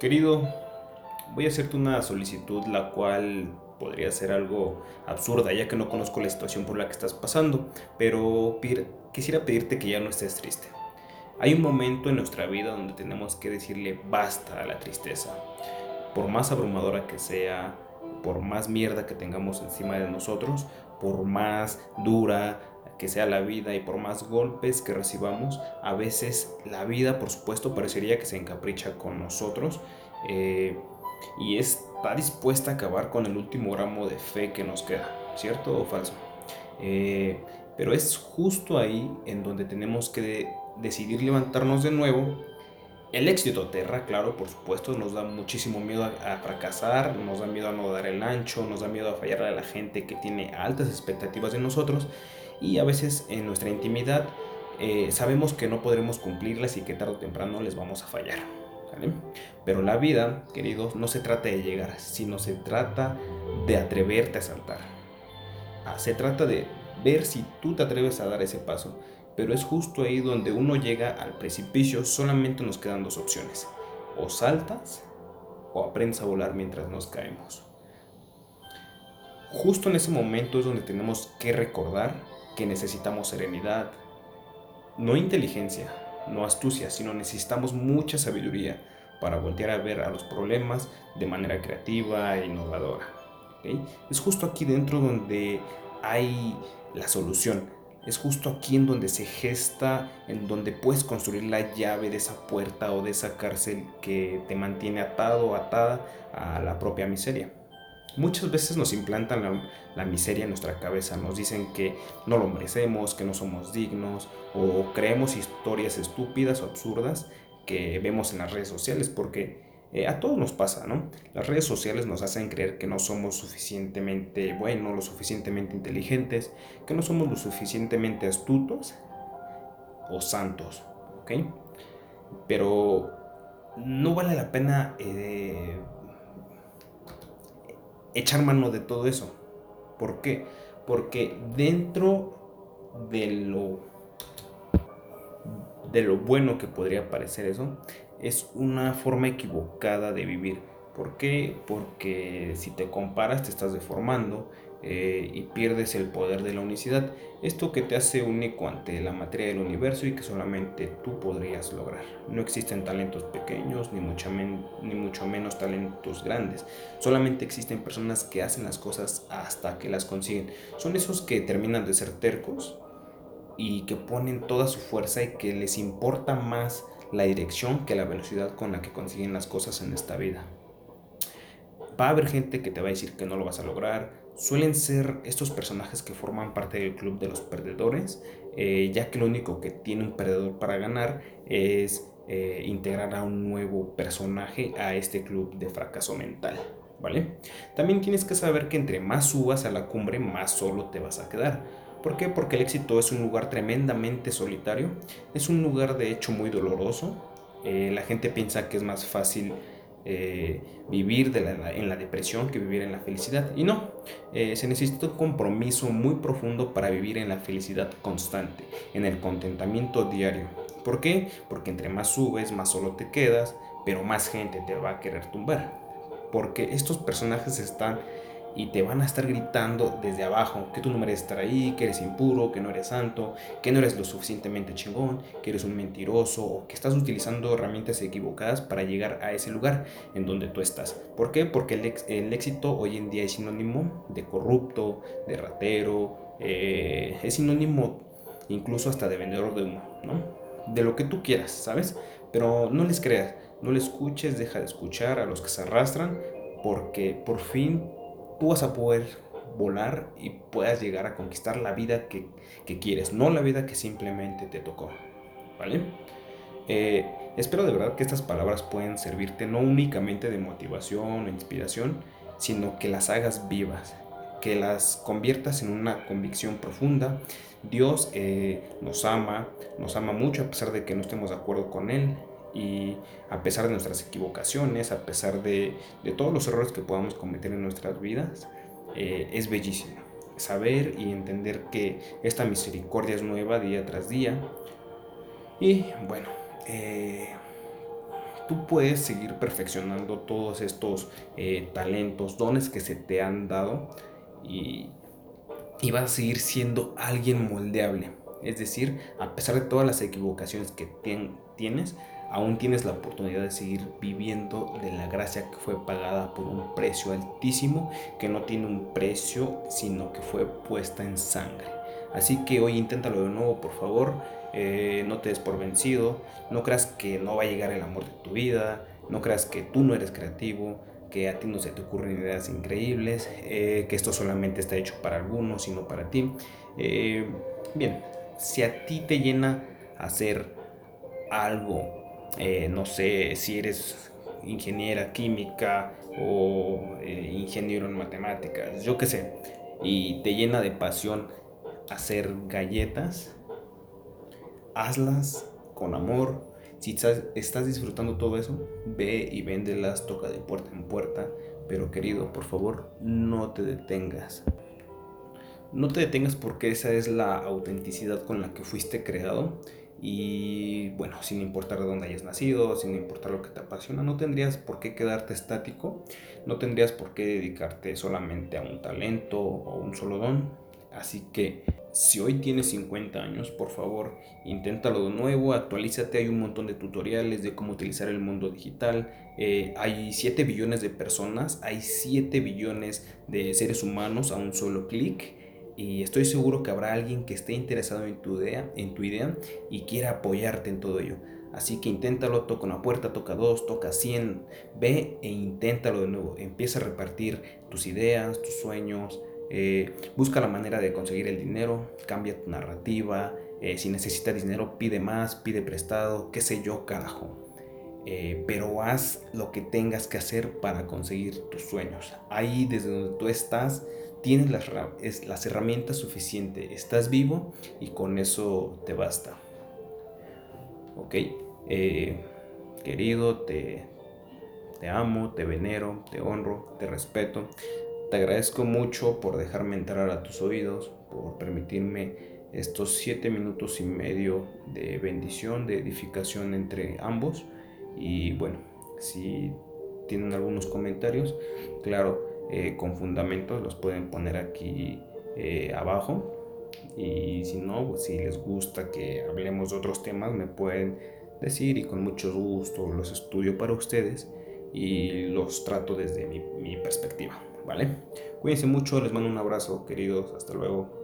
Querido, voy a hacerte una solicitud la cual podría ser algo absurda ya que no conozco la situación por la que estás pasando, pero quisiera pedirte que ya no estés triste. Hay un momento en nuestra vida donde tenemos que decirle basta a la tristeza. Por más abrumadora que sea, por más mierda que tengamos encima de nosotros, por más dura que sea la vida y por más golpes que recibamos, a veces la vida, por supuesto, parecería que se encapricha con nosotros eh, y está dispuesta a acabar con el último gramo de fe que nos queda, ¿cierto o falso? Eh, pero es justo ahí en donde tenemos que decidir levantarnos de nuevo. El éxito terra, claro, por supuesto, nos da muchísimo miedo a, fracasar, nos da miedo a no dar el ancho, nos da miedo a fallar a la gente que tiene altas expectativas de nosotros y a veces en nuestra intimidad eh, sabemos que no podremos cumplirlas y que tarde o temprano les vamos a fallar. Pero la vida, queridos, no se trata de llegar, sino se trata de atreverte a saltar. Ah, se trata de ver si tú te atreves a dar ese paso. Pero es justo ahí donde uno llega al precipicio, solamente nos quedan dos opciones. O saltas o aprendes a volar mientras nos caemos. Justo en ese momento es donde tenemos que recordar que necesitamos serenidad, no inteligencia, no astucia, sino necesitamos mucha sabiduría para voltear a ver a los problemas de manera creativa e innovadora. Es justo aquí dentro donde hay la solución. Es justo aquí en donde se gesta, en donde puedes construir la llave de esa puerta o de esa cárcel que te mantiene atado o atada a la propia miseria. Muchas veces nos implantan la, miseria en nuestra cabeza, nos dicen que no lo merecemos, que no somos dignos o creemos historias estúpidas o absurdas que vemos en las redes sociales porque eh, a todos nos pasa, ¿no? Las redes sociales nos hacen creer que no somos suficientemente buenos, lo suficientemente inteligentes, que no somos lo suficientemente astutos o santos, ¿ok? Pero no vale la pena... Eh, echar mano de todo eso. ¿Por qué? Porque dentro de lo de lo bueno que podría parecer eso, es una forma equivocada de vivir. ¿Por qué? Porque si te comparas te estás deformando eh, y pierdes el poder de la unicidad. Esto que te hace único ante la materia del universo y que solamente tú podrías lograr. No existen talentos pequeños ni mucho, ni mucho menos talentos grandes. Solamente existen personas que hacen las cosas hasta que las consiguen. Son esos que terminan de ser tercos y que ponen toda su fuerza y que les importa más la dirección que la velocidad con la que consiguen las cosas en esta vida. Va a haber gente que te va a decir que no lo vas a lograr, suelen ser estos personajes que forman parte del club de los perdedores, eh, ya que lo único que tiene un perdedor para ganar es eh, integrar a un nuevo personaje a este club de fracaso mental. ¿Vale? También tienes que saber que entre más subas a la cumbre, más solo te vas a quedar. ¿Por qué? Porque el éxito es un lugar tremendamente solitario, es un lugar de hecho muy doloroso. Eh, la gente piensa que es más fácil eh, vivir en la depresión que vivir en la felicidad. Y no, eh, se necesita un compromiso muy profundo para vivir en la felicidad constante, en el contentamiento diario. ¿Por qué? Porque entre más subes, más solo te quedas, pero más gente te va a querer tumbar. Porque estos personajes están y te van a estar gritando desde abajo que tú no mereces estar ahí, que eres impuro, que no eres santo, que no eres lo suficientemente chingón, que eres un mentiroso o que estás utilizando herramientas equivocadas para llegar a ese lugar en donde tú estás. ¿Por qué? Porque el, el éxito hoy en día es sinónimo de corrupto, de ratero, eh, es sinónimo incluso hasta de vendedor de humo, ¿no? De lo que tú quieras, ¿sabes? Pero no les creas, no le escuches, deja de escuchar a los que se arrastran porque por fin tú vas a poder volar y puedas llegar a conquistar la vida que, quieres, no la vida que simplemente te tocó. ¿Vale? Eh, espero de verdad que estas palabras puedan servirte no únicamente de motivación o inspiración, sino que las hagas vivas, que las conviertas en una convicción profunda. Dios eh, nos ama, nos ama mucho a pesar de que no estemos de acuerdo con Él y a pesar de nuestras equivocaciones, a pesar de, todos los errores que podamos cometer en nuestras vidas, eh, es bellísimo saber y entender que esta misericordia es nueva día tras día. Y bueno, eh, tú puedes seguir perfeccionando todos estos eh, talentos, dones que se te han dado y, y vas a seguir siendo alguien moldeable. Es decir, a pesar de todas las equivocaciones que tienes, aún tienes la oportunidad de seguir viviendo de la gracia que fue pagada por un precio altísimo, que no tiene un precio, sino que fue puesta en sangre. Así que hoy inténtalo de nuevo, por favor. Eh, no te des por vencido. No creas que no va a llegar el amor de tu vida. No creas que tú no eres creativo. Que a ti no se te ocurren ideas increíbles. Eh, que esto solamente está hecho para algunos, sino para ti. Eh, bien, si a ti te llena hacer algo eh, no sé si eres ingeniera química o eh, ingeniero en matemáticas, yo qué sé, y te llena de pasión hacer galletas, hazlas con amor. Si estás, estás disfrutando todo eso, ve y véndelas, toca de puerta en puerta. Pero querido, por favor, no te detengas. No te detengas porque esa es la autenticidad con la que fuiste creado y bueno, sin importar de dónde hayas nacido, sin importar lo que te apasiona, no tendrías por qué quedarte estático, no tendrías por qué dedicarte solamente a un talento o un solo don. Así que si hoy tienes 50 años, por favor, inténtalo de nuevo, actualízate, hay un montón de tutoriales de cómo utilizar el mundo digital. Eh, hay 7 billones de personas, hay 7 billones de seres humanos a un solo clic y estoy seguro que habrá alguien que esté interesado en tu idea, en tu idea y quiera apoyarte en todo ello. Así que inténtalo, toca una puerta, toca dos, toca cien, ve e inténtalo de nuevo. Empieza a repartir tus ideas, tus sueños, eh, busca la manera de conseguir el dinero, cambia tu narrativa, eh, si necesitas dinero pide más, pide prestado, qué sé yo, carajo. Eh, pero haz lo que tengas que hacer para conseguir tus sueños. Ahí desde donde tú estás, tienes las, herramientas suficientes, estás vivo y con eso te basta. Ok, eh, querido, te, te amo, te venero, te honro, te respeto. Te agradezco mucho por dejarme entrar a tus oídos, por permitirme estos siete minutos y medio de bendición, de edificación entre ambos. Y bueno, si tienen algunos comentarios, claro, eh, con fundamentos los pueden poner aquí eh, abajo y si no, pues, si les gusta que hablemos de otros temas me pueden decir y con mucho gusto los estudio para ustedes y los trato desde mi, mi perspectiva, ¿vale? Cuídense mucho, les mando un abrazo queridos, hasta luego.